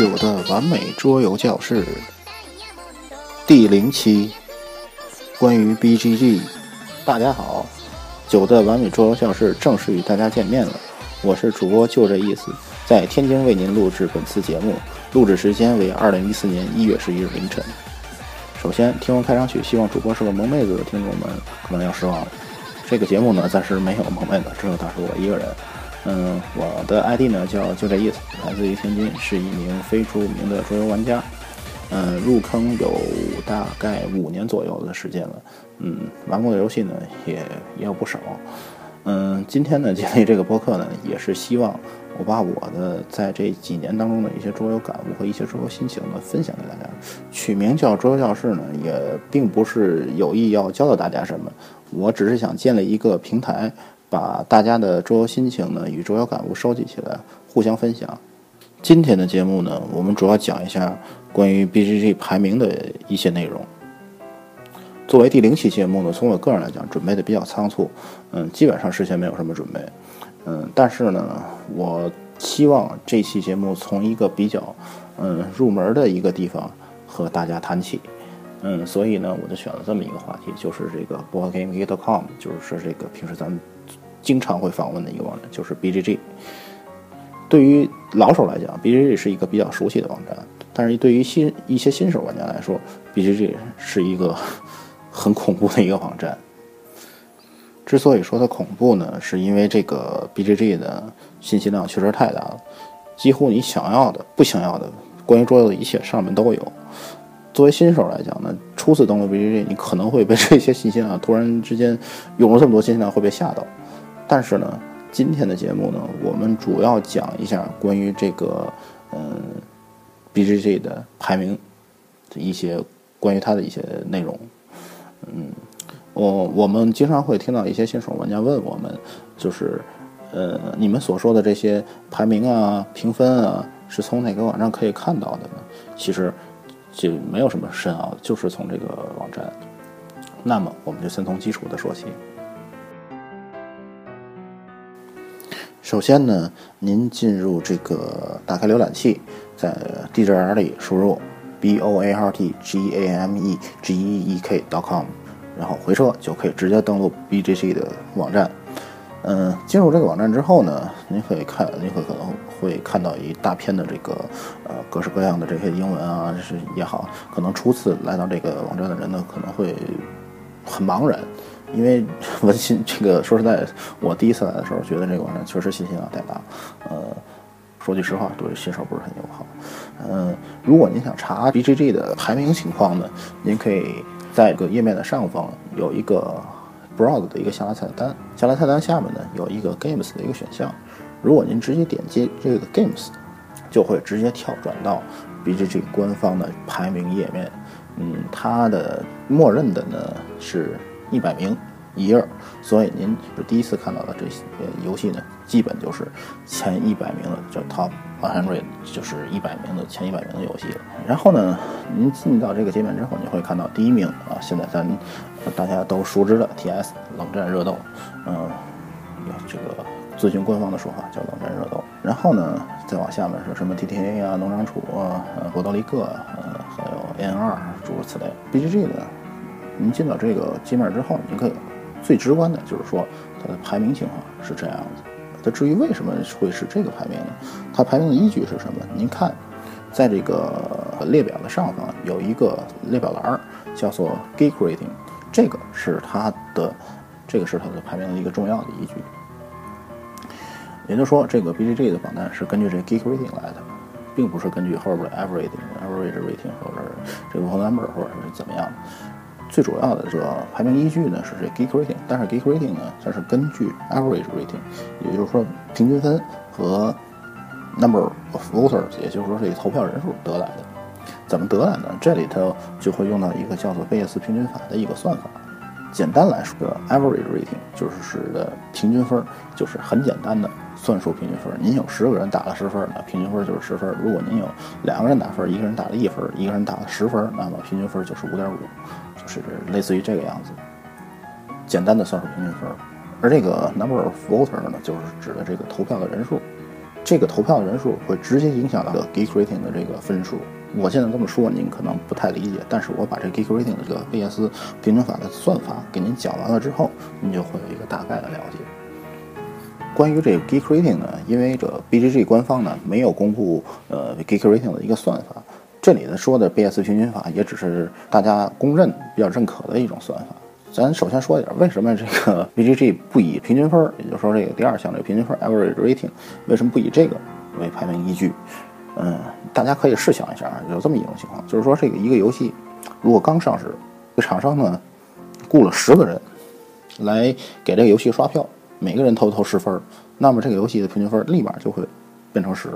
九的完美桌游教室第零期，关于 BGG。大家好，九的完美桌游教室正式与大家见面了。我是主播就这意思，在天津为您录制本次节目，录制时间为二零一四年一月十一日凌晨。首先，听完开场曲，希望主播是个萌妹子的听众们可能要失望了。这个节目呢，暂时没有萌妹子，只有大叔我一个人。嗯，我的 ID 呢叫就这意思，来自于天津，是一名非著名的桌游玩家。嗯，入坑有大概五年左右的时间了。嗯，玩过的游戏呢也也有不少。嗯，今天呢建立这个播客呢，也是希望我把我的在这几年当中的一些桌游感悟和一些桌游心情呢分享给大家。取名叫桌游教室呢，也并不是有意要教导大家什么，我只是想建立一个平台。把大家的桌游心情呢与桌游感悟收集起来，互相分享。今天的节目呢，我们主要讲一下关于 BGG 排名的一些内容。作为第零期节目呢，从我个人来讲，准备的比较仓促，嗯，基本上事先没有什么准备，嗯，但是呢，我希望这期节目从一个比较嗯入门的一个地方和大家谈起，嗯，所以呢，我就选了这么一个话题，就是这个 boardgamegeek.com，就是说这个平时咱们。经常会访问的一个网站就是 BGG。对于老手来讲，BGG 是一个比较熟悉的网站，但是对于新一些新手玩家来说，BGG 是一个很恐怖的一个网站。之所以说它恐怖呢，是因为这个 BGG 的信息量确实太大了，几乎你想要的、不想要的关于桌游的一切上面都有。作为新手来讲呢，初次登录 BGG，你可能会被这些信息量突然之间涌入这么多信息量会被吓到。但是呢，今天的节目呢，我们主要讲一下关于这个嗯，BGG 的排名的一些关于它的一些内容。嗯，我我们经常会听到一些新手玩家问我们，就是呃，你们所说的这些排名啊、评分啊，是从哪个网站可以看到的呢？其实就没有什么深奥的，就是从这个网站。那么，我们就先从基础的说起。首先呢，您进入这个打开浏览器，在地址栏里输入 b o a r t g a m e g e e k dot com，然后回车就可以直接登录 B G C 的网站。嗯，进入这个网站之后呢，您可以看，您会可能会看到一大片的这个呃各式各样的这些英文啊，是也好，可能初次来到这个网站的人呢，可能会很茫然。因为 文心这个说实在，我第一次来的时候，觉得这个网站确实信息量太大。呃，说句实话，对新手不是很友好。嗯，如果您想查 BGG 的排名情况呢，您可以在一个页面的上方有一个 Browse 的一个下拉菜单，下拉菜单下面呢有一个 Games 的一个选项。如果您直接点击这个 Games，就会直接跳转到 BGG 官方的排名页面。嗯，它的默认的呢是。一百名一页，所以您是第一次看到的这些游戏呢，基本就是前一百名的，叫 Top One Hundred，就是一百名的前一百名的游戏了。然后呢，您进到这个界面之后，你会看到第一名啊，现在咱大家都熟知的 TS 冷战热斗，嗯，这个咨询官方的说法叫冷战热斗。然后呢，再往下面是什么 TTA 啊、农场主啊、呃、波多黎各啊，呃，还有 N2 诸如此类。BGG 呢？您进到这个界面之后，您可以最直观的就是说它的排名情况是这样子。它至于为什么会是这个排名呢？它排名的依据是什么？您看，在这个列表的上方有一个列表栏，叫做 Geek Rating，这个是它的，这个是它的排名的一个重要的依据。也就是说，这个 BGG 的榜单是根据这 Geek Rating 来的，并不是根据后边 Average Average Rating 或者这个 Number 或者是怎么样。最主要的这个排名依据呢是这 Geek Rating，但是 Geek Rating 呢它是根据 Average Rating，也就是说平均分和 Number of Voters，也就是说这个投票人数得来的。怎么得来呢？这里头就会用到一个叫做贝叶斯平均法的一个算法。简单来说，Average Rating 就是指的平均分，就是很简单的算术平均分。您有十个人打了十分，那平均分就是十分。如果您有两个人打分，一个人打了一分，一个人打了十分，那么平均分就是五点五。就是类似于这个样子，简单的算术平均分，而这个 number of voter 呢，就是指的这个投票的人数。这个投票的人数会直接影响到 Geek Rating 的这个分数。我现在这么说，您可能不太理解，但是我把这 Geek Rating 的这个贝叶斯平均法的算法给您讲完了之后，您就会有一个大概的了解。关于这个 Geek Rating 呢，因为这 BGG 官方呢没有公布呃 Geek Rating 的一个算法，这里呢说的贝叶斯平均法也只是大家公认比较认可的一种算法。咱首先说一点，为什么这个 BGG 不以平均分，也就是说这个第二项这个平均分 Average Rating，为什么不以这个为排名依据？嗯，大家可以试想一下啊，有这么一种情况，就是说这个一个游戏如果刚上市，这厂商呢雇了十个人来给这个游戏刷票，每个人投投十分，那么这个游戏的平均分立马就会变成十，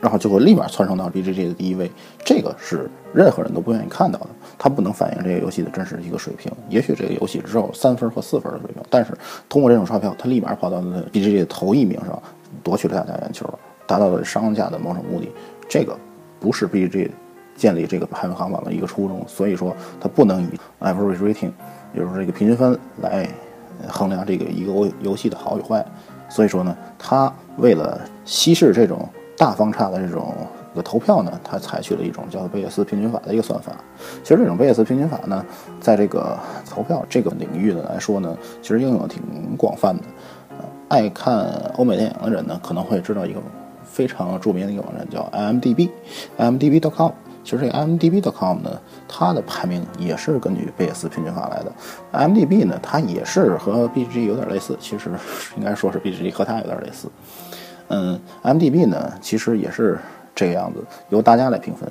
然后就会立马窜升到 BGG 的第一位。这个是任何人都不愿意看到的，它不能反映这个游戏的真实一个水平。也许这个游戏只有三分或四分的水平，但是通过这种刷票，它立马跑到了 BGG 的头一名上，夺取了大家眼球。达到了商家的某种目的，这个不是 B G 建立这个排行榜的一个初衷，所以说它不能以 average rating，也就是这个平均分来衡量这个一个游游戏的好与坏。所以说呢，它为了稀释这种大方差的这种个投票呢，它采取了一种叫做贝叶斯平均法的一个算法。其实这种贝叶斯平均法呢，在这个投票这个领域的来说呢，其实应用挺广泛的。爱看欧美电影的人呢，可能会知道一个。非常著名的一个网站叫 IMDB，IMDB.com。其实这个 IMDB.com 呢，它的排名也是根据贝叶斯平均法来的。IMDB 呢，它也是和 BGG 有点类似，其实应该说是 BGG 和它有点类似。嗯，IMDB 呢，其实也是这个样子，由大家来评分，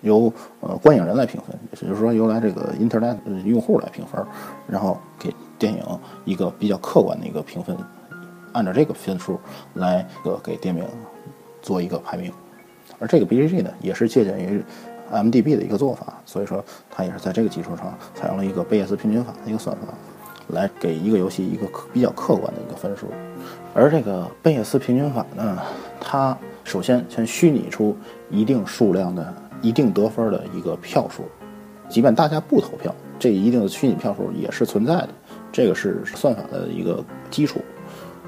由呃观影人来评分，也就是说由来这个 Internet 用户来评分，然后给电影一个比较客观的一个评分，按照这个分数来呃给电影。做一个排名，而这个 BGG 呢，也是借鉴于 MDB 的一个做法，所以说它也是在这个基础上采用了一个贝叶斯平均法的一个算法，来给一个游戏一个比较客观的一个分数。而这个贝叶斯平均法呢，它首先先虚拟出一定数量的一定得分的一个票数，即便大家不投票，这一定的虚拟票数也是存在的，这个是算法的一个基础。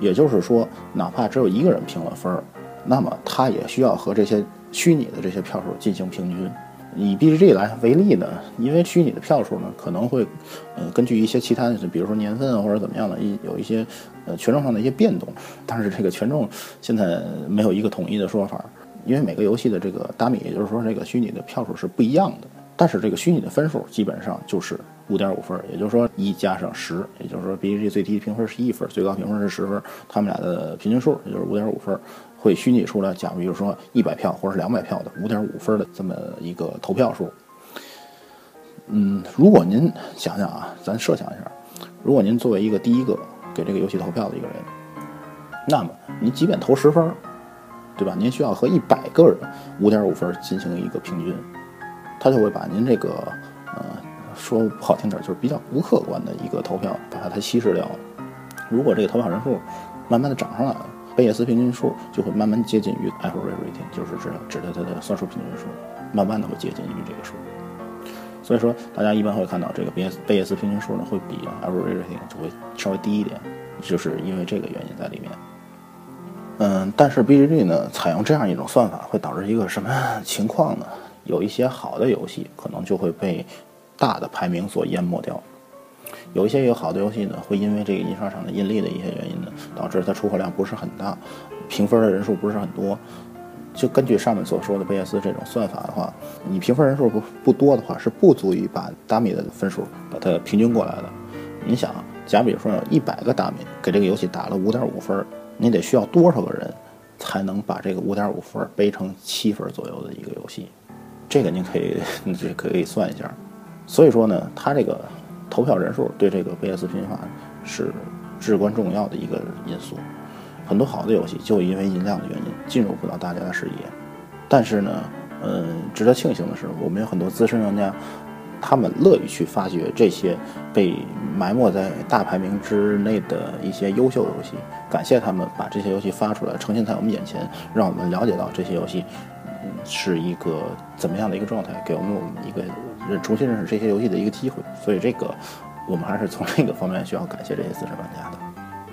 也就是说，哪怕只有一个人评了分儿。那么他也需要和这些虚拟的这些票数进行平均。以 BGG 来为例呢，因为虚拟的票数呢可能会，呃，根据一些其他的，比如说年份啊或者怎么样的，一有一些呃权重上的一些变动。但是这个权重现在没有一个统一的说法，因为每个游戏的这个打米，也就是说这个虚拟的票数是不一样的。但是这个虚拟的分数基本上就是五点五分，也就是说一加上十，也就是说 BGG 最低评分是一分，最高评分是十分，他们俩的平均数也就是五点五分。会虚拟出来，假如比如说一百票或者是两百票的五点五分的这么一个投票数。嗯，如果您想想啊，咱设想一下，如果您作为一个第一个给这个游戏投票的一个人，那么您即便投十分，对吧？您需要和一百个人五点五分进行一个平均，他就会把您这个呃说不好听点就是比较不客观的一个投票把它稀释掉了。如果这个投票人数慢慢的涨上来了。贝叶斯平均数就会慢慢接近于 average rating，就是指指的它的算术平均数，慢慢的会接近于这个数。所以说，大家一般会看到这个贝叶贝叶斯平均数呢，会比 average rating 就会稍微低一点，就是因为这个原因在里面。嗯，但是 BGG 呢，采用这样一种算法，会导致一个什么情况呢？有一些好的游戏可能就会被大的排名所淹没掉。有一些有好的游戏呢，会因为这个印刷厂的印力的一些原因呢，导致它出货量不是很大，评分的人数不是很多。就根据上面所说的贝叶斯这种算法的话，你评分人数不不多的话，是不足以把大米的分数把它平均过来的。你想，假比如说有一百个大米给这个游戏打了五点五分，你得需要多少个人才能把这个五点五分背成七分左右的一个游戏？这个您可以这可以算一下。所以说呢，它这个。投票人数对这个贝叶斯平法是至关重要的一个因素。很多好的游戏就因为音量的原因进入不到大家的视野。但是呢，嗯，值得庆幸的是，我们有很多资深玩家，他们乐于去发掘这些被埋没在大排名之内的一些优秀游戏。感谢他们把这些游戏发出来，呈现在我们眼前，让我们了解到这些游戏是一个怎么样的一个状态，给我们一个。重新认识这些游戏的一个机会，所以这个我们还是从这个方面需要感谢这些资深玩家的。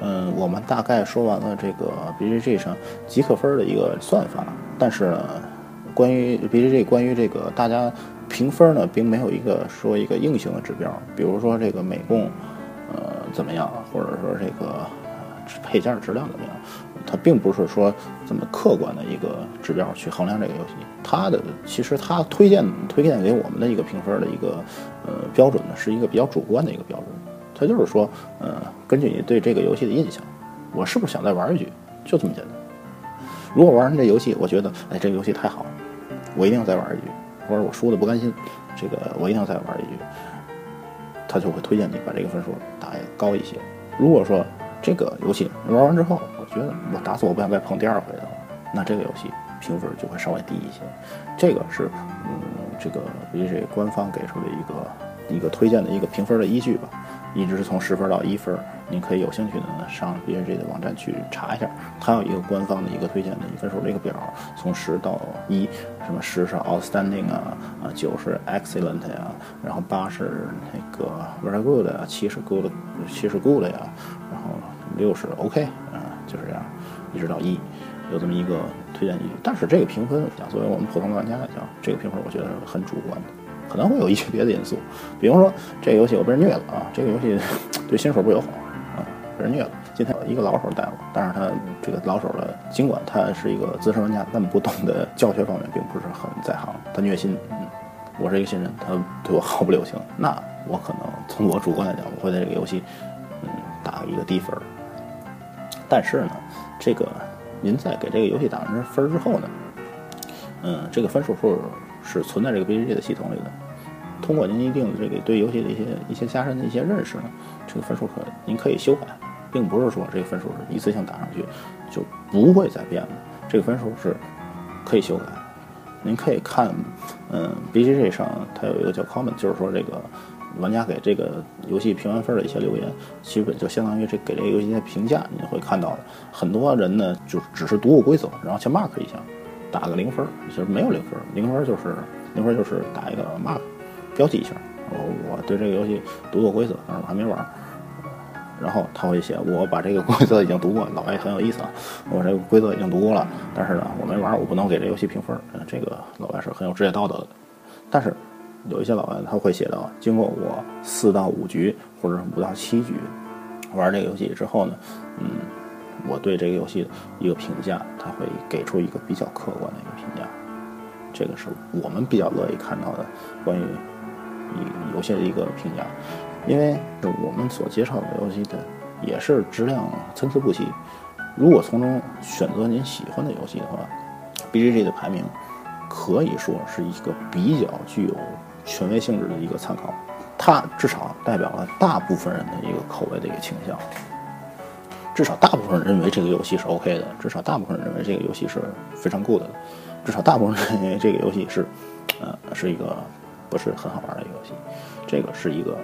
嗯，我们大概说完了这个 BGG 上极客分的一个算法，但是呢，关于 BGG 关于这个大家评分呢，并没有一个说一个硬性的指标，比如说这个美共，呃，怎么样，或者说这个配件质量怎么样，它并不是说这么客观的一个指标去衡量这个游戏。它的其实它推荐推荐给我们的一个评分的一个呃标准呢，是一个比较主观的一个标准。它就是说，呃，根据你对这个游戏的印象，我是不是想再玩一局，就这么简单。如果玩完这游戏，我觉得，哎，这个游戏太好了，我一定要再玩一局。或者我输的不甘心，这个我一定要再玩一局。他就会推荐你把这个分数打高一些。如果说这个游戏玩完之后，我觉得我打死我不想再碰第二回的话，那这个游戏评分就会稍微低一些。这个是，嗯，这个 BGG 官方给出的一个一个推荐的一个评分的依据吧。一直是从十分到一分，您可以有兴趣的呢上 B G G 的网站去查一下，它有一个官方的一个推荐的一分数的一个表，从十到一，什么十是 Outstanding 啊，啊九是 Excellent 呀，然后八是那个 Very Good 呀，七是 Good，七是 Good 呀，然后六是 OK 啊，就是这样，一直到一，有这么一个推荐依据。但是这个评分讲，作为我们普通玩家来讲，这个评分我觉得是很主观的。可能会有一些别的因素，比方说这个游戏我被人虐了啊，这个游戏 对新手不友好啊，被人虐了。今天有一个老手带我，但是他这个老手的，尽管他是一个资深玩家，但不懂的教学方面并不是很在行，他虐心。嗯，我是一个新人，他对我毫不留情，那我可能从我主观来讲，我会在这个游戏嗯打一个低分。但是呢，这个您在给这个游戏打完分之后呢，嗯，这个分数数。是存在这个 BGG 的系统里的。通过您一定的这个对游戏的一些一些加深的一些认识呢，这个分数可您可以修改，并不是说这个分数是一次性打上去就不会再变了。这个分数是可以修改。您可以看，嗯，BGG 上它有一个叫 comment，就是说这个玩家给这个游戏评完分的一些留言，基本就相当于这给这个游戏的评价。你会看到的，很多人呢就只是读过规则，然后去 mark 一下。打个零分，其实没有零分，零分就是零分就是打一个 mark，标记一下。我我对这个游戏读过规则，但是我还没玩。然后他会写，我把这个规则已经读过，老外很有意思啊。我这个规则已经读过了，但是呢，我没玩，我不能给这游戏评分。这个老外是很有职业道德的。但是有一些老外他会写到，经过我四到五局或者五到七局玩这个游戏之后呢，嗯。我对这个游戏一个评价，他会给出一个比较客观的一个评价，这个是我们比较乐意看到的关于游戏的一个评价，因为我们所介绍的游戏的也是质量参差不齐。如果从中选择您喜欢的游戏的话，BGG 的排名可以说是一个比较具有权威性质的一个参考，它至少代表了大部分人的一个口味的一个倾向。至少大部分人认为这个游戏是 OK 的，至少大部分人认为这个游戏是非常 good 的，至少大部分人认为这个游戏是，呃，是一个不是很好玩的游戏。这个是一个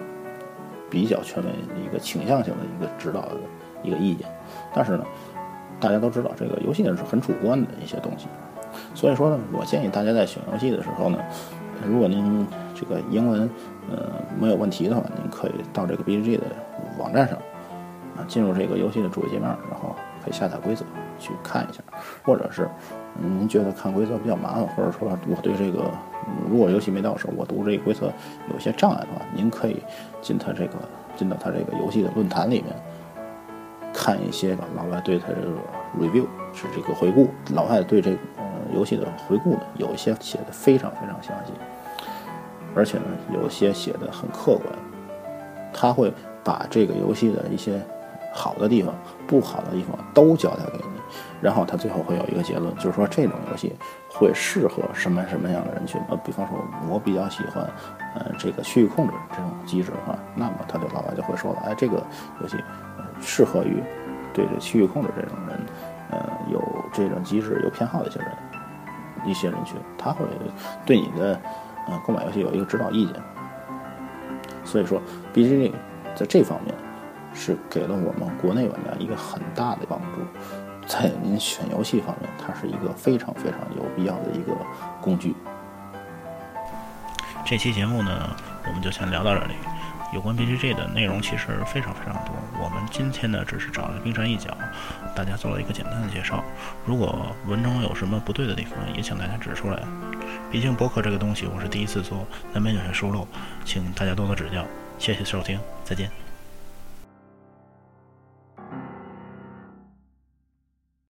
比较权威的一个倾向性的一个指导的一个意见。但是呢，大家都知道这个游戏呢是很主观的一些东西，所以说呢，我建议大家在选游戏的时候呢，如果您这个英文呃没有问题的话，您可以到这个 BGG 的网站上。啊，进入这个游戏的主页界面，然后可以下载规则去看一下，或者是您觉得看规则比较麻烦，或者说我对这个如果游戏没到手，我读这个规则有些障碍的话，您可以进他这个进到他这个游戏的论坛里面看一些老外对他这个 review 是这个回顾，老外对这个游戏的回顾呢，有一些写的非常非常详细，而且呢，有些写的很客观，他会把这个游戏的一些。好的地方，不好的地方都交代给你，然后他最后会有一个结论，就是说这种游戏会适合什么什么样的人群。呃，比方说，我比较喜欢，呃，这个区域控制这种机制的话，那么他对老外就会说了，哎，这个游戏适合于对这区域控制这种人，呃，有这种机制有偏好的一些人，一些人群，他会对你的嗯购买游戏有一个指导意见。所以说，BGG 在这方面。是给了我们国内玩家一个很大的帮助，在您选游戏方面，它是一个非常非常有必要的一个工具。这期节目呢，我们就先聊到这里。有关 BGG 的内容其实非常非常多。我们今天呢，只是找了冰山一角，大家做了一个简单的介绍。如果文中有什么不对的地方，也请大家指出来。毕竟博客这个东西我是第一次做，难免有些疏漏，请大家多多指教。谢谢收听，再见。